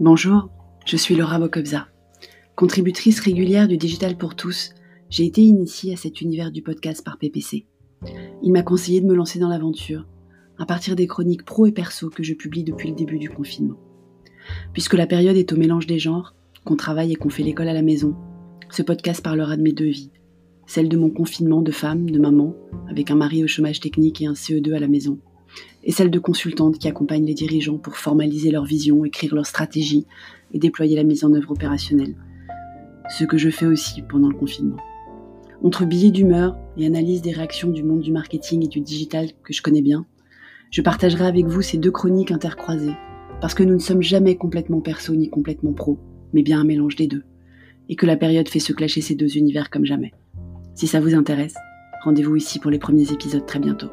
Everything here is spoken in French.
Bonjour, je suis Laura Bokobza. Contributrice régulière du Digital pour tous, j'ai été initiée à cet univers du podcast par PPC. Il m'a conseillé de me lancer dans l'aventure, à partir des chroniques pro et perso que je publie depuis le début du confinement. Puisque la période est au mélange des genres, qu'on travaille et qu'on fait l'école à la maison, ce podcast parlera de mes deux vies. Celle de mon confinement de femme, de maman, avec un mari au chômage technique et un CE2 à la maison, et celle de consultantes qui accompagnent les dirigeants pour formaliser leur vision, écrire leur stratégie et déployer la mise en œuvre opérationnelle. Ce que je fais aussi pendant le confinement. Entre billets d'humeur et analyse des réactions du monde du marketing et du digital que je connais bien, je partagerai avec vous ces deux chroniques intercroisées, parce que nous ne sommes jamais complètement perso ni complètement pro, mais bien un mélange des deux, et que la période fait se clasher ces deux univers comme jamais. Si ça vous intéresse, rendez-vous ici pour les premiers épisodes très bientôt.